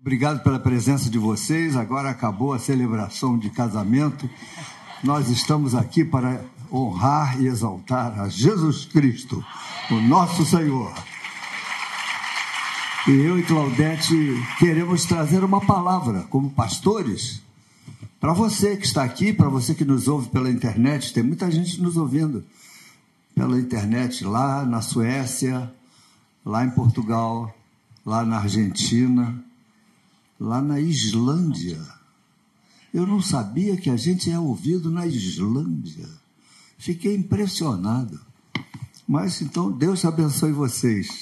Obrigado pela presença de vocês. Agora acabou a celebração de casamento. Nós estamos aqui para honrar e exaltar a Jesus Cristo, o nosso Senhor. E eu e Claudete queremos trazer uma palavra como pastores para você que está aqui, para você que nos ouve pela internet. Tem muita gente nos ouvindo pela internet lá na Suécia, lá em Portugal, lá na Argentina, lá na Islândia. Eu não sabia que a gente é ouvido na Islândia. Fiquei impressionado. Mas então, Deus abençoe vocês.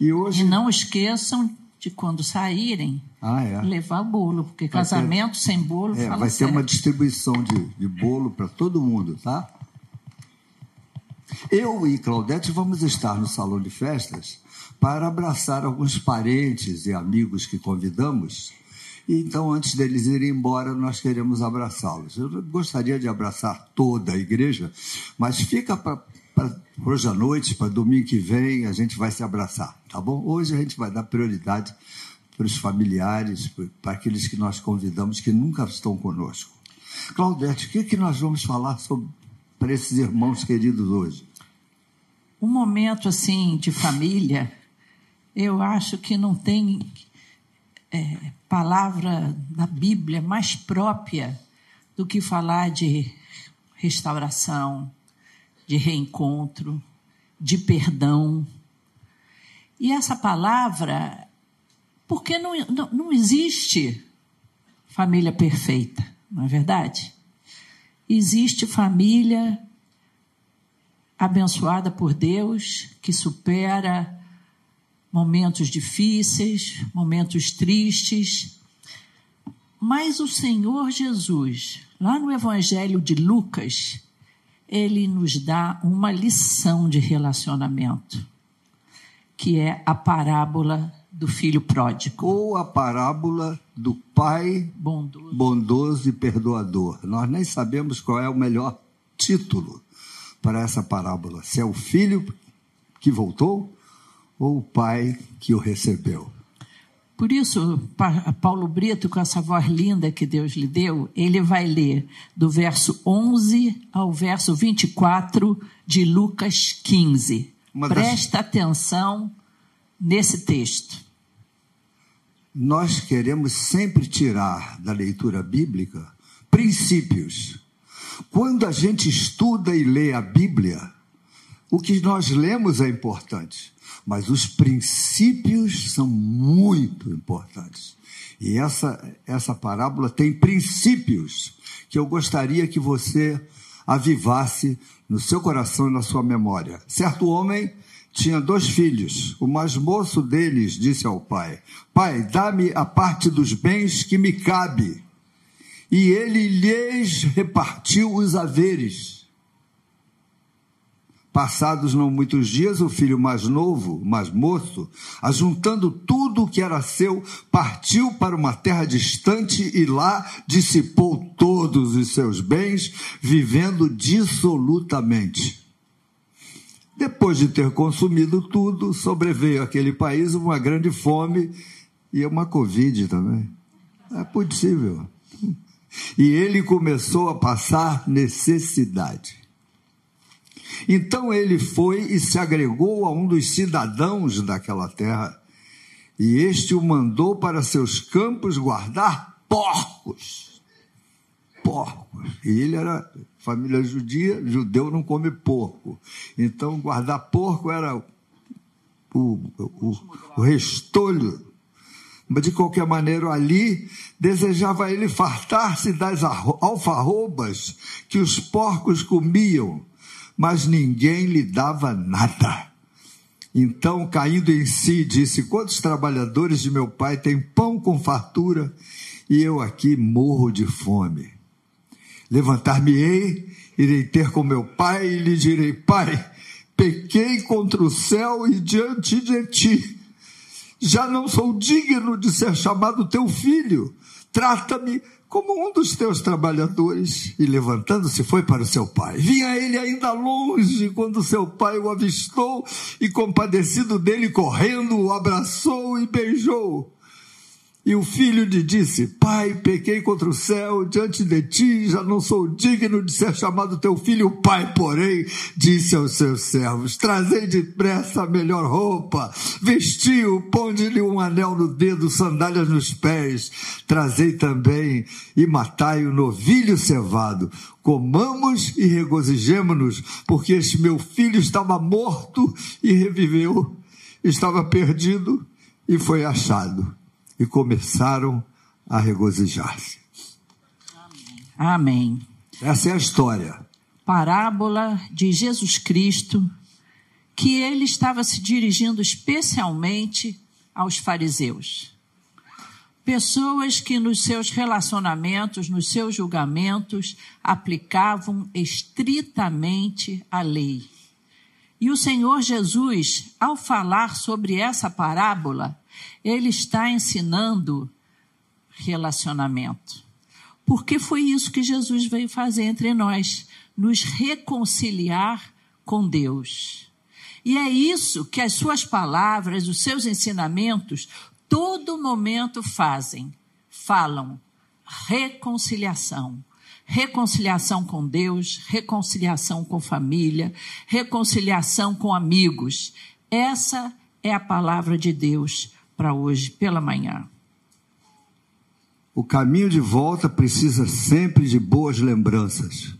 E hoje. E não esqueçam de quando saírem, ah, é. levar bolo, porque vai casamento ter... sem bolo. É, vai ser uma distribuição de, de bolo para todo mundo, tá? Eu e Claudete vamos estar no salão de festas para abraçar alguns parentes e amigos que convidamos. E então, antes deles irem embora, nós queremos abraçá-los. Eu gostaria de abraçar toda a igreja, mas fica para hoje à noite, para domingo que vem, a gente vai se abraçar, tá bom? Hoje a gente vai dar prioridade para os familiares, para aqueles que nós convidamos que nunca estão conosco. Claudete, o que, que nós vamos falar sobre para esses irmãos queridos hoje? Um momento assim de família, eu acho que não tem é, palavra da Bíblia mais própria do que falar de restauração, de reencontro, de perdão. E essa palavra, porque não, não, não existe família perfeita, não é verdade? Existe família abençoada por Deus, que supera momentos difíceis, momentos tristes. Mas o Senhor Jesus, lá no Evangelho de Lucas, ele nos dá uma lição de relacionamento, que é a parábola do filho pródigo. Ou a parábola do pai bondoso. bondoso e perdoador. Nós nem sabemos qual é o melhor título para essa parábola: se é o filho que voltou ou o pai que o recebeu. Por isso, Paulo Brito, com essa voz linda que Deus lhe deu, ele vai ler do verso 11 ao verso 24 de Lucas 15. Uma Presta das... atenção nesse texto. Nós queremos sempre tirar da leitura bíblica princípios. Quando a gente estuda e lê a Bíblia, o que nós lemos é importante mas os princípios são muito importantes. E essa, essa parábola tem princípios que eu gostaria que você avivasse no seu coração e na sua memória. Certo homem tinha dois filhos. O mais moço deles disse ao pai: Pai, dá-me a parte dos bens que me cabe. E ele lhes repartiu os haveres. Passados não muitos dias, o filho mais novo, mais moço, ajuntando tudo o que era seu, partiu para uma terra distante e lá dissipou todos os seus bens, vivendo dissolutamente. Depois de ter consumido tudo, sobreveio àquele país uma grande fome e uma Covid também. É possível. E ele começou a passar necessidade. Então ele foi e se agregou a um dos cidadãos daquela terra, e este o mandou para seus campos guardar porcos. Porcos. E ele era família judia, judeu não come porco. Então guardar porco era o, o, o restolho mas de qualquer maneira ali desejava ele fartar-se das alfarrobas que os porcos comiam mas ninguém lhe dava nada. Então, caindo em si, disse: Quantos trabalhadores de meu pai têm pão com fartura e eu aqui morro de fome? Levantar-me-ei, irei ter com meu pai e lhe direi: Pai, pequei contra o céu e diante de ti. Já não sou digno de ser chamado teu filho. Trata-me como um dos teus trabalhadores, e levantando-se foi para o seu pai. Vinha ele ainda longe quando seu pai o avistou e, compadecido dele, correndo, o abraçou e beijou. E o filho lhe disse: Pai, pequei contra o céu, diante de ti, já não sou digno de ser chamado teu filho. O pai, porém, disse aos seus servos: Trazei depressa a melhor roupa, vestiu, ponde-lhe um anel no dedo, sandálias nos pés. Trazei também e matai o novilho cevado. Comamos e regozijemo-nos, porque este meu filho estava morto e reviveu, estava perdido e foi achado e começaram a regozijar-se. Amém. Essa é a história. Parábola de Jesus Cristo, que ele estava se dirigindo especialmente aos fariseus. Pessoas que nos seus relacionamentos, nos seus julgamentos, aplicavam estritamente a lei. E o Senhor Jesus, ao falar sobre essa parábola, ele está ensinando relacionamento. Porque foi isso que Jesus veio fazer entre nós, nos reconciliar com Deus. E é isso que as suas palavras, os seus ensinamentos, todo momento fazem. Falam reconciliação. Reconciliação com Deus, reconciliação com família, reconciliação com amigos. Essa é a palavra de Deus para hoje pela manhã. O caminho de volta precisa sempre de boas lembranças.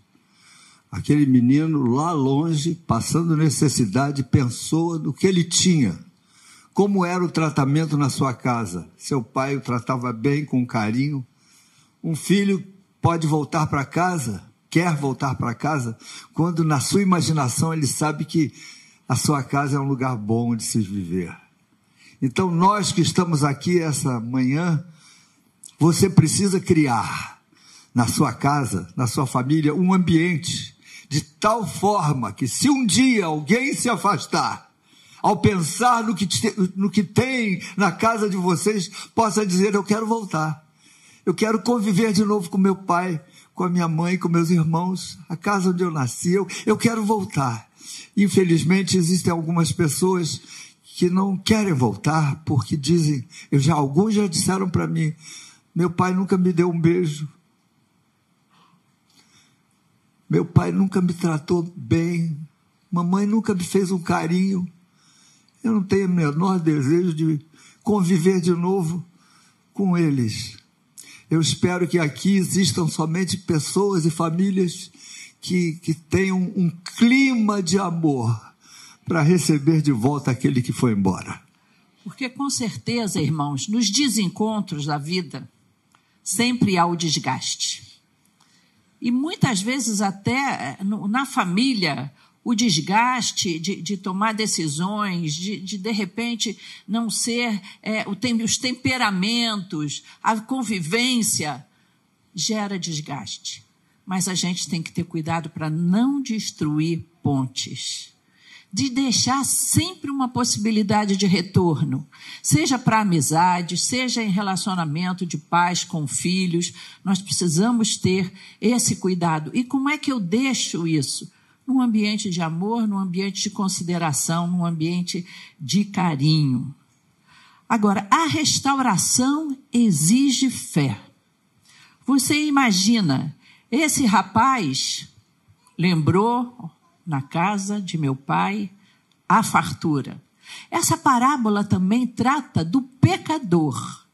Aquele menino lá longe, passando necessidade, pensou no que ele tinha. Como era o tratamento na sua casa? Seu pai o tratava bem, com carinho. Um filho pode voltar para casa, quer voltar para casa, quando na sua imaginação ele sabe que a sua casa é um lugar bom de se viver. Então, nós que estamos aqui essa manhã, você precisa criar na sua casa, na sua família, um ambiente de tal forma que, se um dia alguém se afastar, ao pensar no que, no que tem na casa de vocês, possa dizer: Eu quero voltar. Eu quero conviver de novo com meu pai, com a minha mãe, com meus irmãos, a casa onde eu nasci. Eu, eu quero voltar. Infelizmente, existem algumas pessoas que não querem voltar porque dizem, eu já alguns já disseram para mim, meu pai nunca me deu um beijo. Meu pai nunca me tratou bem. Mamãe nunca me fez um carinho. Eu não tenho o menor desejo de conviver de novo com eles. Eu espero que aqui existam somente pessoas e famílias que, que tenham um clima de amor para receber de volta aquele que foi embora. Porque com certeza, irmãos, nos desencontros da vida sempre há o desgaste. E muitas vezes até eh, na família o desgaste de, de tomar decisões, de, de de repente não ser é, tem, os temperamentos, a convivência gera desgaste. Mas a gente tem que ter cuidado para não destruir pontes de deixar sempre uma possibilidade de retorno, seja para amizade, seja em relacionamento de pais com filhos, nós precisamos ter esse cuidado. E como é que eu deixo isso? Num ambiente de amor, num ambiente de consideração, num ambiente de carinho. Agora, a restauração exige fé. Você imagina, esse rapaz lembrou, na casa de meu pai a fartura. Essa parábola também trata do pecador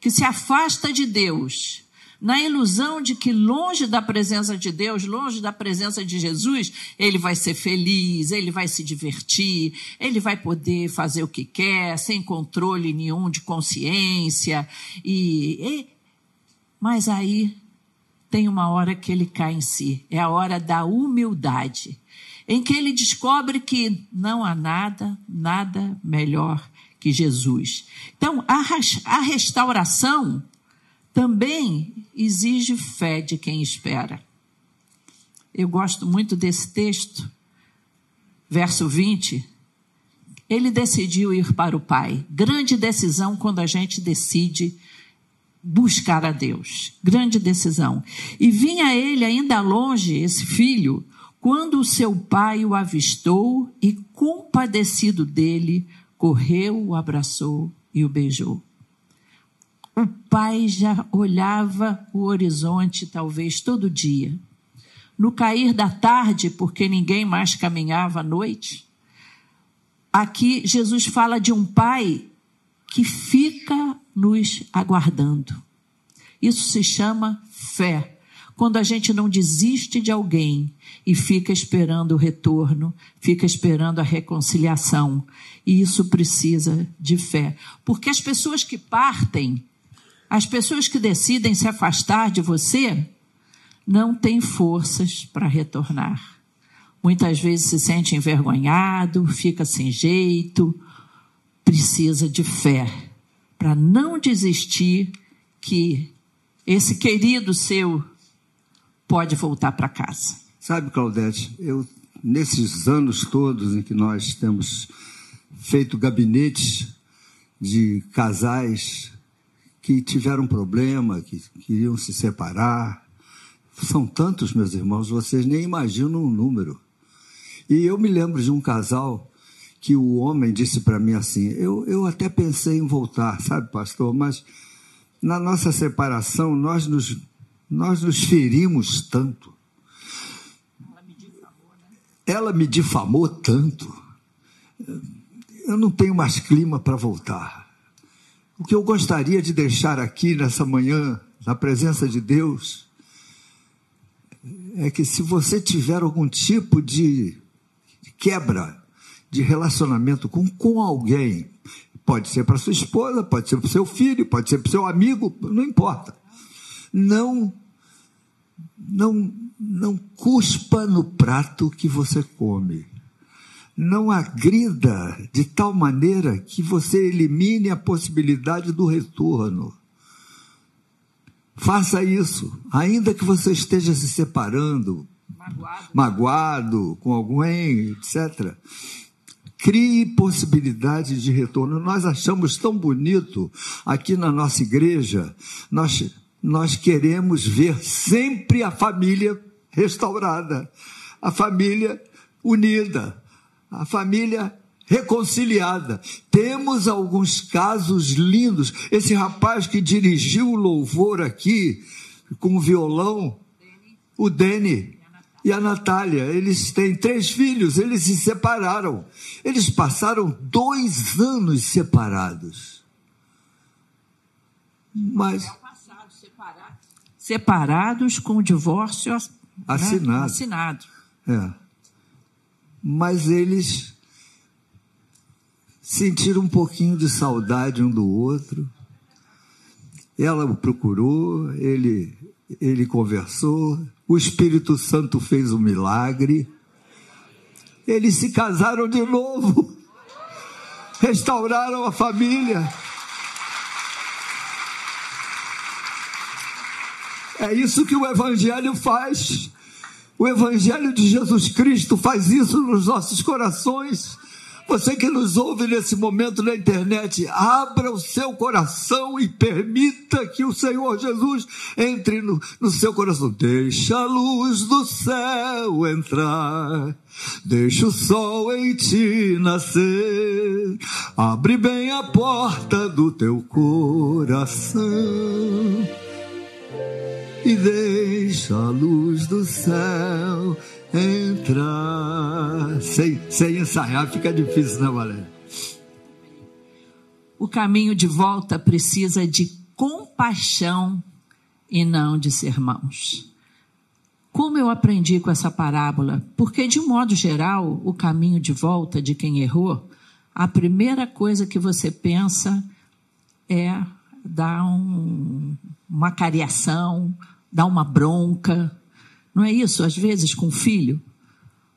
que se afasta de Deus, na ilusão de que longe da presença de Deus, longe da presença de Jesus, ele vai ser feliz, ele vai se divertir, ele vai poder fazer o que quer, sem controle nenhum de consciência. E, e mas aí tem uma hora que ele cai em si, é a hora da humildade em que ele descobre que não há nada, nada melhor que Jesus. Então, a, a restauração também exige fé de quem espera. Eu gosto muito desse texto, verso 20. Ele decidiu ir para o Pai. Grande decisão quando a gente decide buscar a Deus. Grande decisão. E vinha ele ainda longe, esse filho, quando o seu pai o avistou e, compadecido dele, correu, o abraçou e o beijou. O pai já olhava o horizonte, talvez todo dia. No cair da tarde, porque ninguém mais caminhava à noite, aqui Jesus fala de um pai que fica nos aguardando. Isso se chama fé. Quando a gente não desiste de alguém e fica esperando o retorno, fica esperando a reconciliação. E isso precisa de fé. Porque as pessoas que partem, as pessoas que decidem se afastar de você não têm forças para retornar. Muitas vezes se sente envergonhado, fica sem jeito, precisa de fé para não desistir que esse querido seu pode voltar para casa. Sabe, Claudete, eu nesses anos todos em que nós temos feito gabinetes de casais que tiveram problema, que queriam se separar. São tantos, meus irmãos, vocês nem imaginam o número. E eu me lembro de um casal que o homem disse para mim assim: eu, eu até pensei em voltar, sabe, pastor, mas na nossa separação nós nos, nós nos ferimos tanto. Ela me difamou, né? Tanto. Eu não tenho mais clima para voltar. O que eu gostaria de deixar aqui nessa manhã, na presença de Deus, é que se você tiver algum tipo de quebra de relacionamento com, com alguém, pode ser para sua esposa, pode ser para o seu filho, pode ser para o seu amigo, não importa. Não, não, não cuspa no prato que você come não agrida de tal maneira que você elimine a possibilidade do retorno. Faça isso, ainda que você esteja se separando, magoado, magoado com alguém, etc. Crie possibilidade de retorno. Nós achamos tão bonito aqui na nossa igreja, nós, nós queremos ver sempre a família restaurada, a família unida a família reconciliada. Temos alguns casos lindos. Esse rapaz que dirigiu o louvor aqui com o violão, o Dene e a Natália, eles têm três filhos, eles se separaram. Eles passaram dois anos separados. Mas. Separados com o divórcio assinado. assinado. É mas eles sentiram um pouquinho de saudade um do outro. Ela o procurou, ele, ele conversou, o Espírito Santo fez um milagre. Eles se casaram de novo, restauraram a família. É isso que o Evangelho faz. O Evangelho de Jesus Cristo faz isso nos nossos corações. Você que nos ouve nesse momento na internet, abra o seu coração e permita que o Senhor Jesus entre no, no seu coração. Deixa a luz do céu entrar, deixa o sol em ti nascer, abre bem a porta do teu coração e deixa a luz do céu entrar. Sem, sem ensaiar fica difícil, né, Valéria? O caminho de volta precisa de compaixão e não de sermãos. Como eu aprendi com essa parábola? Porque, de modo geral, o caminho de volta de quem errou, a primeira coisa que você pensa é dar um, uma cariação, dá uma bronca. Não é isso? Às vezes com o filho.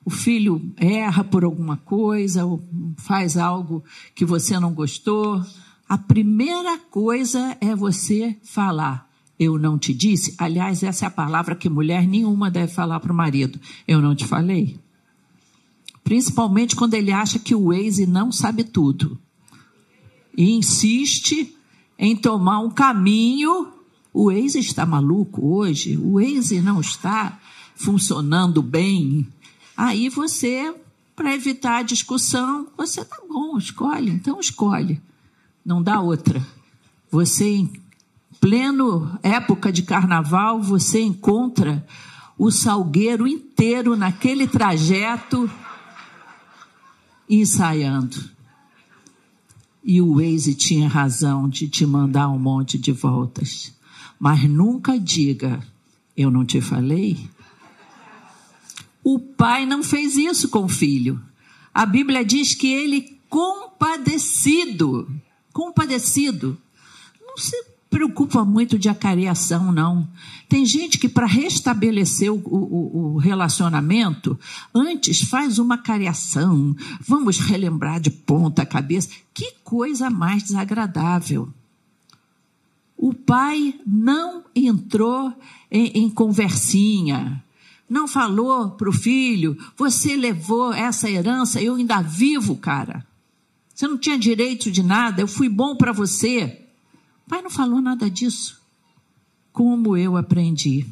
O filho erra por alguma coisa, ou faz algo que você não gostou. A primeira coisa é você falar: Eu não te disse. Aliás, essa é a palavra que mulher nenhuma deve falar para o marido: Eu não te falei. Principalmente quando ele acha que o ex não sabe tudo. E insiste em tomar um caminho o Waze está maluco hoje, o Waze não está funcionando bem. Aí você, para evitar a discussão, você tá bom, escolhe, então escolhe. Não dá outra. Você pleno época de carnaval, você encontra o salgueiro inteiro naquele trajeto ensaiando. E o Waze tinha razão de te mandar um monte de voltas. Mas nunca diga, eu não te falei? O pai não fez isso com o filho. A Bíblia diz que ele compadecido, compadecido, não se preocupa muito de acariação, não. Tem gente que, para restabelecer o, o, o, relacionamento, antes faz uma cariação, vamos relembrar de ponta cabeça. Que coisa mais desagradável. O pai não entrou em, em conversinha, não falou para o filho: você levou essa herança, eu ainda vivo, cara. Você não tinha direito de nada, eu fui bom para você. O pai não falou nada disso. Como eu aprendi.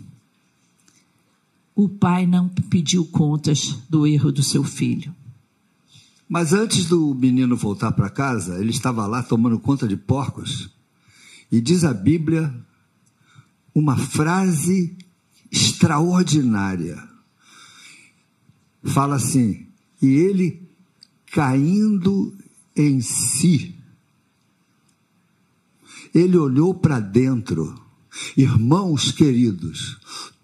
O pai não pediu contas do erro do seu filho. Mas antes do menino voltar para casa, ele estava lá tomando conta de porcos. E diz a Bíblia uma frase extraordinária. Fala assim: e ele caindo em si, ele olhou para dentro. Irmãos queridos,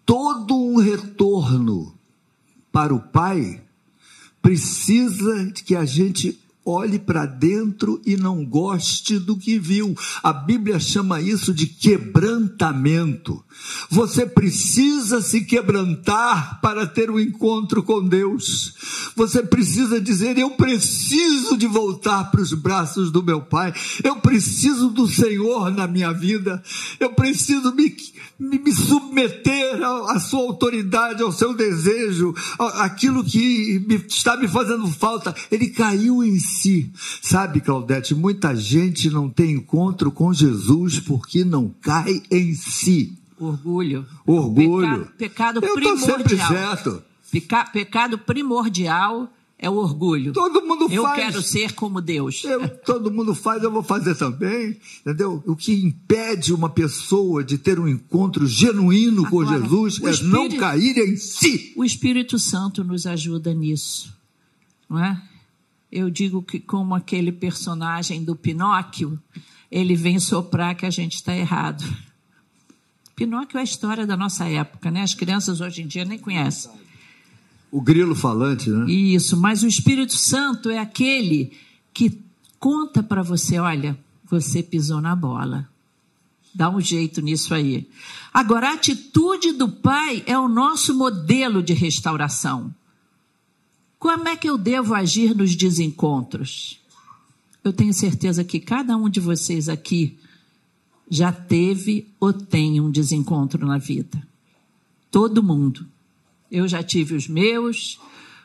todo um retorno para o Pai precisa de que a gente olhe para dentro e não goste do que viu. A Bíblia chama isso de quebrantamento. Você precisa se quebrantar para ter um encontro com Deus. Você precisa dizer: Eu preciso de voltar para os braços do meu Pai. Eu preciso do Senhor na minha vida. Eu preciso me, me, me submeter à sua autoridade, ao seu desejo, aquilo que me, está me fazendo falta. Ele caiu em si. Sabe, Claudete, muita gente não tem encontro com Jesus porque não cai em si. Orgulho. Orgulho. Peca, pecado Eu primordial. sempre certo. Peca, pecado primordial é o orgulho. Todo mundo eu faz. quero ser como Deus. Eu, todo mundo faz, eu vou fazer também. Entendeu? O que impede uma pessoa de ter um encontro genuíno com Agora, Jesus o é Espírito- não cair em si. O Espírito Santo nos ajuda nisso, não é? Eu digo que como aquele personagem do Pinóquio, ele vem soprar que a gente está errado. Pinóquio é a história da nossa época, né? As crianças hoje em dia nem conhecem. O grilo falante, né? Isso, mas o Espírito Santo é aquele que conta para você, olha, você pisou na bola. Dá um jeito nisso aí. Agora, a atitude do pai é o nosso modelo de restauração. Como é que eu devo agir nos desencontros? Eu tenho certeza que cada um de vocês aqui já teve ou tem um desencontro na vida. Todo mundo. Eu já tive os meus,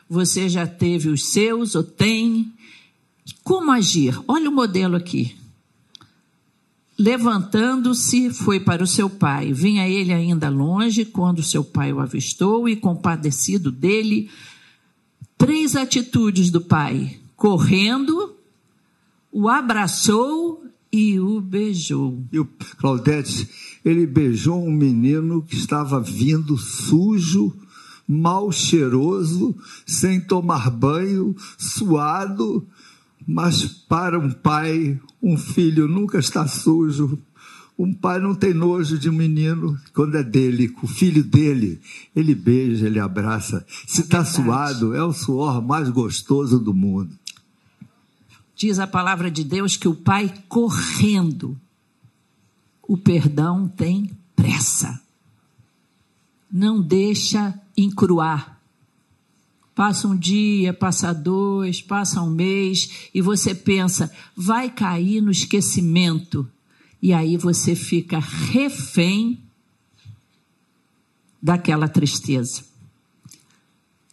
você já teve os seus ou tem. Como agir? Olha o modelo aqui. Levantando-se, foi para o seu pai. Vinha ele ainda longe, quando seu pai o avistou e, compadecido dele, três atitudes do pai: correndo, o abraçou e o beijou. E o Claudete, ele beijou um menino que estava vindo sujo, mal cheiroso, sem tomar banho, suado. Mas para um pai, um filho nunca está sujo. Um pai não tem nojo de um menino quando é dele, o filho dele. Ele beija, ele abraça. Se está verdade. suado, é o suor mais gostoso do mundo. Diz a palavra de Deus que o pai correndo, o perdão tem pressa. Não deixa encruar. Passa um dia, passa dois, passa um mês e você pensa, vai cair no esquecimento. E aí você fica refém daquela tristeza.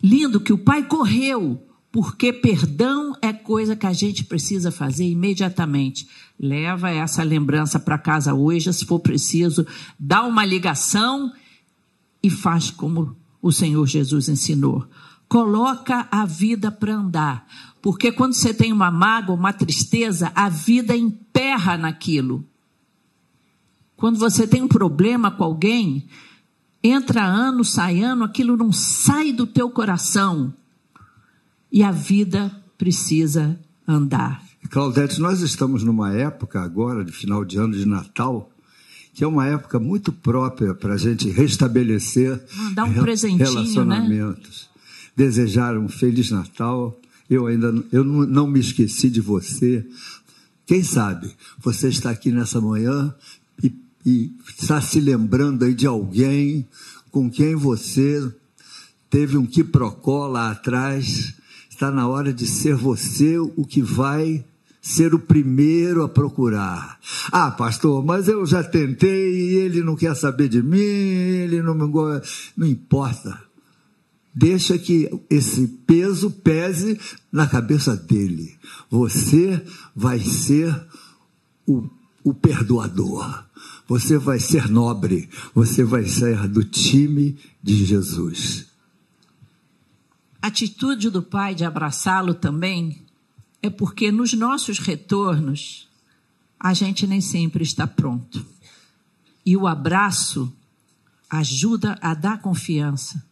Lindo que o pai correu, porque perdão é coisa que a gente precisa fazer imediatamente. Leva essa lembrança para casa hoje, se for preciso, dá uma ligação e faz como o Senhor Jesus ensinou. Coloca a vida para andar, porque quando você tem uma mágoa, uma tristeza, a vida emperra naquilo. Quando você tem um problema com alguém, entra ano, sai ano, aquilo não sai do teu coração. E a vida precisa andar. Claudete, nós estamos numa época agora, de final de ano de Natal, que é uma época muito própria para a gente restabelecer Mandar um né? relacionamentos. Né? Desejar um Feliz Natal. Eu ainda eu não me esqueci de você. Quem sabe você está aqui nessa manhã e, e está se lembrando aí de alguém com quem você teve um quiprocó lá atrás. Está na hora de ser você o que vai ser o primeiro a procurar. Ah, pastor, mas eu já tentei ele não quer saber de mim, ele não me não importa. Deixa que esse peso pese na cabeça dele. Você vai ser o, o perdoador. Você vai ser nobre. Você vai ser do time de Jesus. A atitude do pai de abraçá-lo também é porque nos nossos retornos a gente nem sempre está pronto. E o abraço ajuda a dar confiança.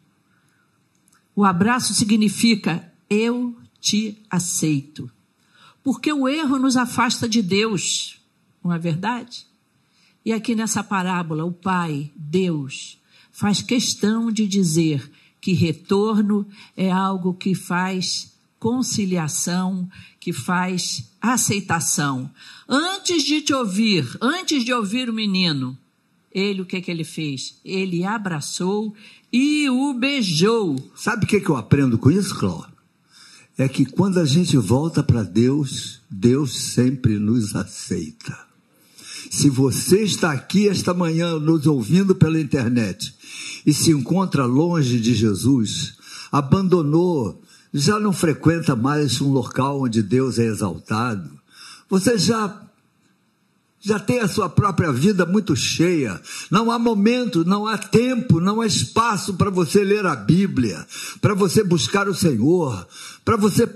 O abraço significa eu te aceito. Porque o erro nos afasta de Deus, não é verdade? E aqui nessa parábola, o Pai, Deus, faz questão de dizer que retorno é algo que faz conciliação, que faz aceitação. Antes de te ouvir, antes de ouvir o menino, ele o que que ele fez? Ele abraçou e o beijou. Sabe o que, que eu aprendo com isso, Cláudio? É que quando a gente volta para Deus, Deus sempre nos aceita. Se você está aqui esta manhã nos ouvindo pela internet e se encontra longe de Jesus, abandonou já não frequenta mais um local onde Deus é exaltado, você já já tem a sua própria vida muito cheia. Não há momento, não há tempo, não há espaço para você ler a Bíblia, para você buscar o Senhor, para você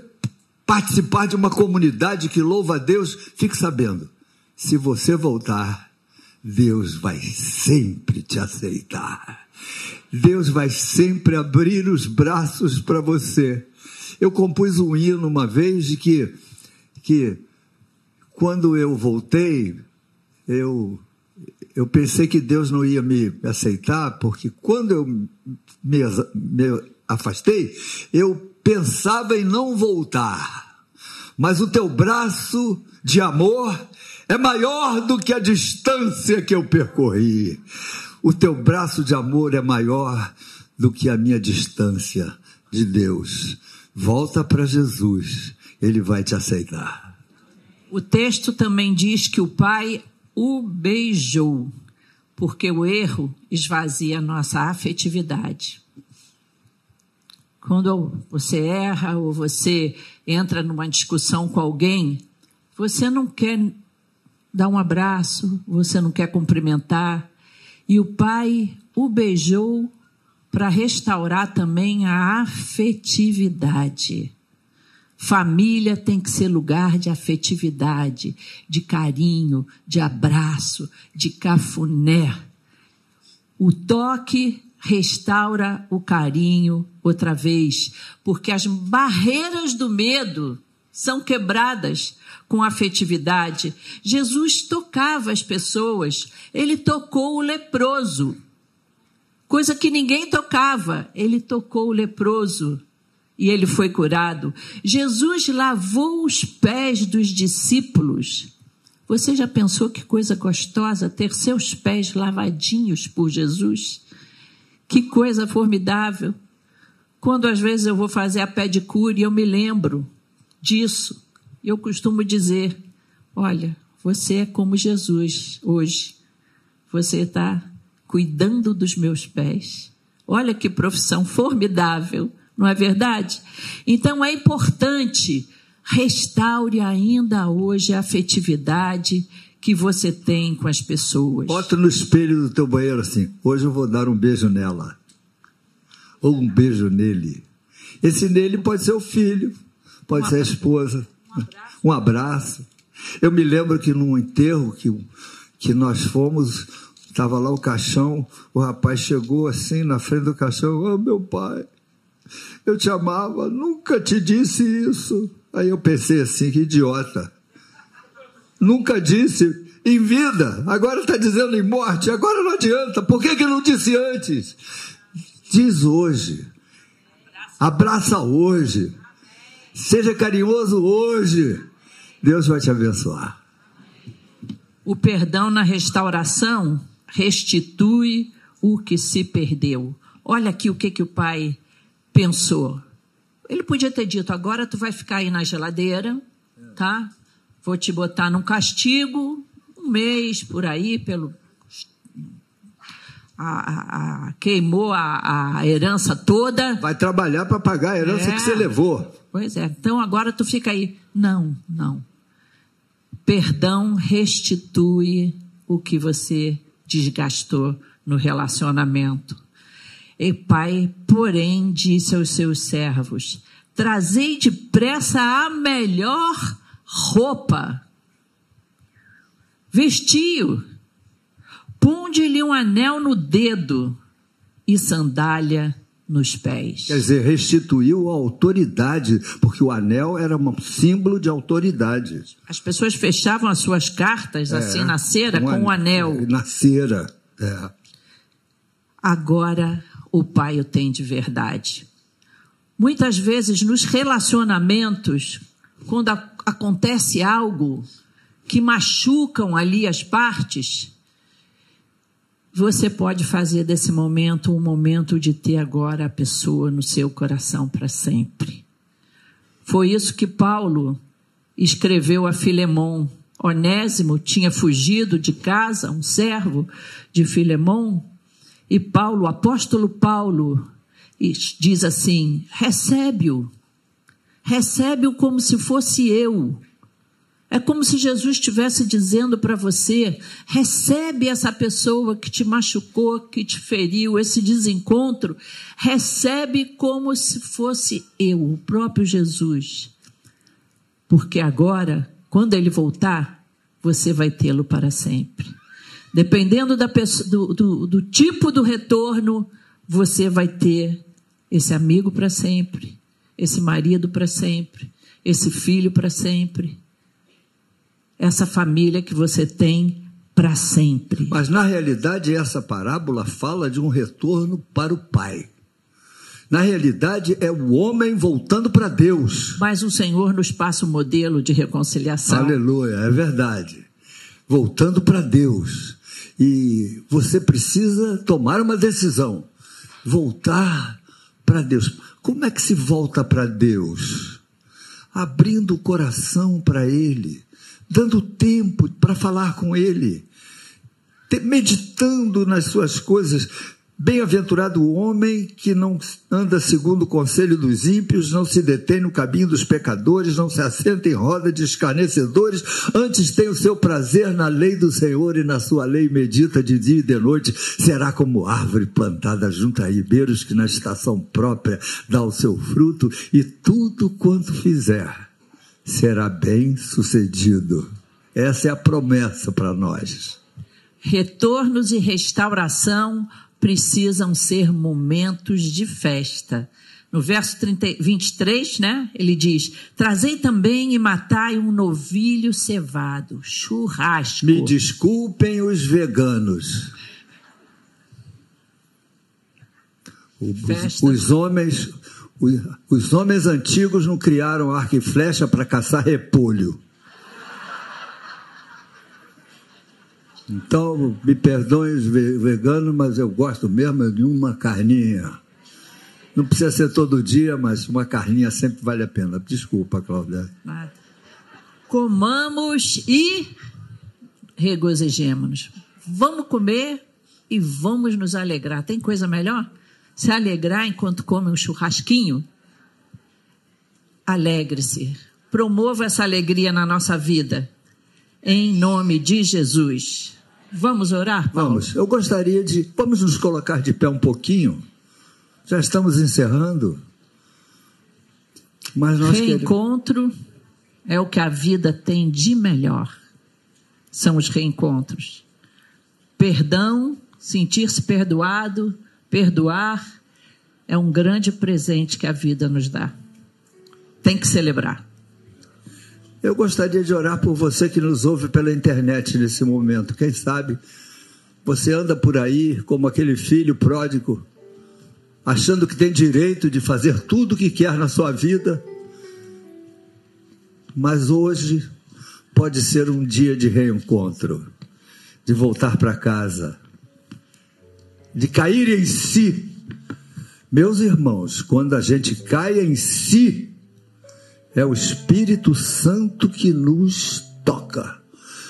participar de uma comunidade que louva a Deus. Fique sabendo, se você voltar, Deus vai sempre te aceitar. Deus vai sempre abrir os braços para você. Eu compus um hino uma vez de que, que quando eu voltei, eu, eu pensei que Deus não ia me aceitar, porque quando eu me, me afastei, eu pensava em não voltar. Mas o teu braço de amor é maior do que a distância que eu percorri. O teu braço de amor é maior do que a minha distância de Deus. Volta para Jesus, ele vai te aceitar. O texto também diz que o pai o beijou, porque o erro esvazia nossa afetividade. Quando você erra ou você entra numa discussão com alguém, você não quer dar um abraço, você não quer cumprimentar, e o pai o beijou para restaurar também a afetividade. Família tem que ser lugar de afetividade, de carinho, de abraço, de cafuné. O toque restaura o carinho outra vez, porque as barreiras do medo são quebradas com afetividade. Jesus tocava as pessoas, ele tocou o leproso coisa que ninguém tocava. Ele tocou o leproso e ele foi curado. Jesus lavou os pés dos discípulos. Você já pensou que coisa gostosa ter seus pés lavadinhos por Jesus? Que coisa formidável. Quando às vezes eu vou fazer a pedicure, eu me lembro disso. Eu costumo dizer: olha, você é como Jesus hoje. Você está cuidando dos meus pés. Olha que profissão formidável, não é verdade? Então é importante restaure ainda hoje a afetividade que você tem com as pessoas. Bota no espelho do teu banheiro assim: hoje eu vou dar um beijo nela. Ou um beijo nele. Esse nele pode ser o filho, pode ser a esposa. Um abraço. um abraço. Eu me lembro que num enterro que, que nós fomos, Estava lá o caixão, o rapaz chegou assim na frente do caixão, oh meu pai, eu te amava, nunca te disse isso. Aí eu pensei assim, que idiota. Nunca disse em vida, agora está dizendo em morte, agora não adianta, por que, que não disse antes? Diz hoje, abraça hoje, seja carinhoso hoje, Deus vai te abençoar. O perdão na restauração restitui o que se perdeu. Olha aqui o que, que o pai pensou. Ele podia ter dito: agora tu vai ficar aí na geladeira, tá? Vou te botar num castigo, um mês por aí, pelo. A, a, queimou a, herança toda. Vai trabalhar para pagar a herança é, que você levou. Pois é. Então agora tu fica aí. Não, não. Perdão restitui o que você desgastou no relacionamento. E pai, porém, disse aos seus servos: Trazei depressa a melhor roupa, vestiu, ponde-lhe um anel no dedo e sandália nos pés. Quer dizer, restituiu a autoridade, porque o anel era um símbolo de autoridade. As pessoas fechavam as suas cartas é, assim na cera um com o anel. Na cera, é. Agora o pai o tem de verdade. Muitas vezes nos relacionamentos, quando a, acontece algo que machucam ali as partes, você pode fazer desse momento um momento de ter agora a pessoa no seu coração para sempre. Foi isso que Paulo escreveu a Filemão. Onésimo tinha fugido de casa, um servo de Filemão, e Paulo, o apóstolo Paulo, diz assim: recebe-o, recebe-o como se fosse eu. É como se Jesus estivesse dizendo para você: recebe essa pessoa que te machucou, que te feriu, esse desencontro, recebe como se fosse eu, o próprio Jesus. Porque agora, quando ele voltar, você vai tê-lo para sempre. Dependendo pessoa, do, do, do tipo do retorno, você vai ter esse amigo para sempre, esse marido para sempre, esse filho para sempre essa família que você tem para sempre. Mas na realidade, essa parábola fala de um retorno para o Pai. Na realidade, é o homem voltando para Deus. Mas o Senhor nos passa um modelo de reconciliação. Aleluia, é verdade. Voltando para Deus. E você precisa tomar uma decisão. Voltar para Deus. Como é que se volta para Deus? Abrindo o coração para Ele dando tempo para falar com Ele, meditando nas suas coisas. Bem-aventurado o homem que não anda segundo o conselho dos ímpios, não se detém no caminho dos pecadores, não se assenta em roda de escarnecedores, antes tem o seu prazer na lei do Senhor e na sua lei medita de dia e de noite, será como árvore plantada junto a ribeiros que na estação própria dá o seu fruto. E tudo quanto fizer será bem sucedido. Essa é a promessa para nós. Retornos e restauração precisam ser momentos de festa. No verso 30, 23, né? Ele diz: Trazei também e matai um novilho cevado, churrasco. Me desculpem os veganos. Os, os homens os homens antigos não criaram arco e flecha para caçar repolho. Então, me perdoem os veganos, mas eu gosto mesmo de uma carninha. Não precisa ser todo dia, mas uma carninha sempre vale a pena. Desculpa, Cláudia. Comamos e regozijemos-nos. Vamos comer e vamos nos alegrar. Tem coisa melhor? Se alegrar enquanto come um churrasquinho, alegre-se. Promova essa alegria na nossa vida. Em nome de Jesus. Vamos orar? Paulo? Vamos. Eu gostaria de. Vamos nos colocar de pé um pouquinho. Já estamos encerrando. Mas nós Reencontro queremos... é o que a vida tem de melhor. São os reencontros. Perdão, sentir-se perdoado, perdoar, é um grande presente que a vida nos dá. Tem que celebrar. Eu gostaria de orar por você que nos ouve pela internet nesse momento. Quem sabe você anda por aí como aquele filho pródigo, achando que tem direito de fazer tudo o que quer na sua vida, mas hoje pode ser um dia de reencontro, de voltar para casa, de cair em si. Meus irmãos, quando a gente cai em si, é o Espírito Santo que nos toca.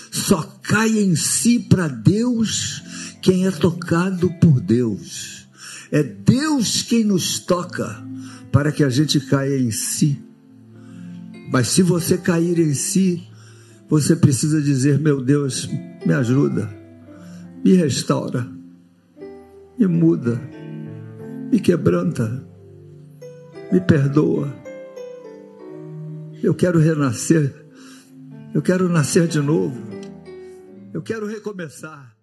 Só cai em si para Deus quem é tocado por Deus. É Deus quem nos toca para que a gente caia em si. Mas se você cair em si, você precisa dizer: Meu Deus, me ajuda, me restaura, me muda, me quebranta, me perdoa eu quero renascer. Eu quero nascer de novo. Eu quero recomeçar.